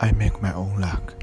I make my own luck.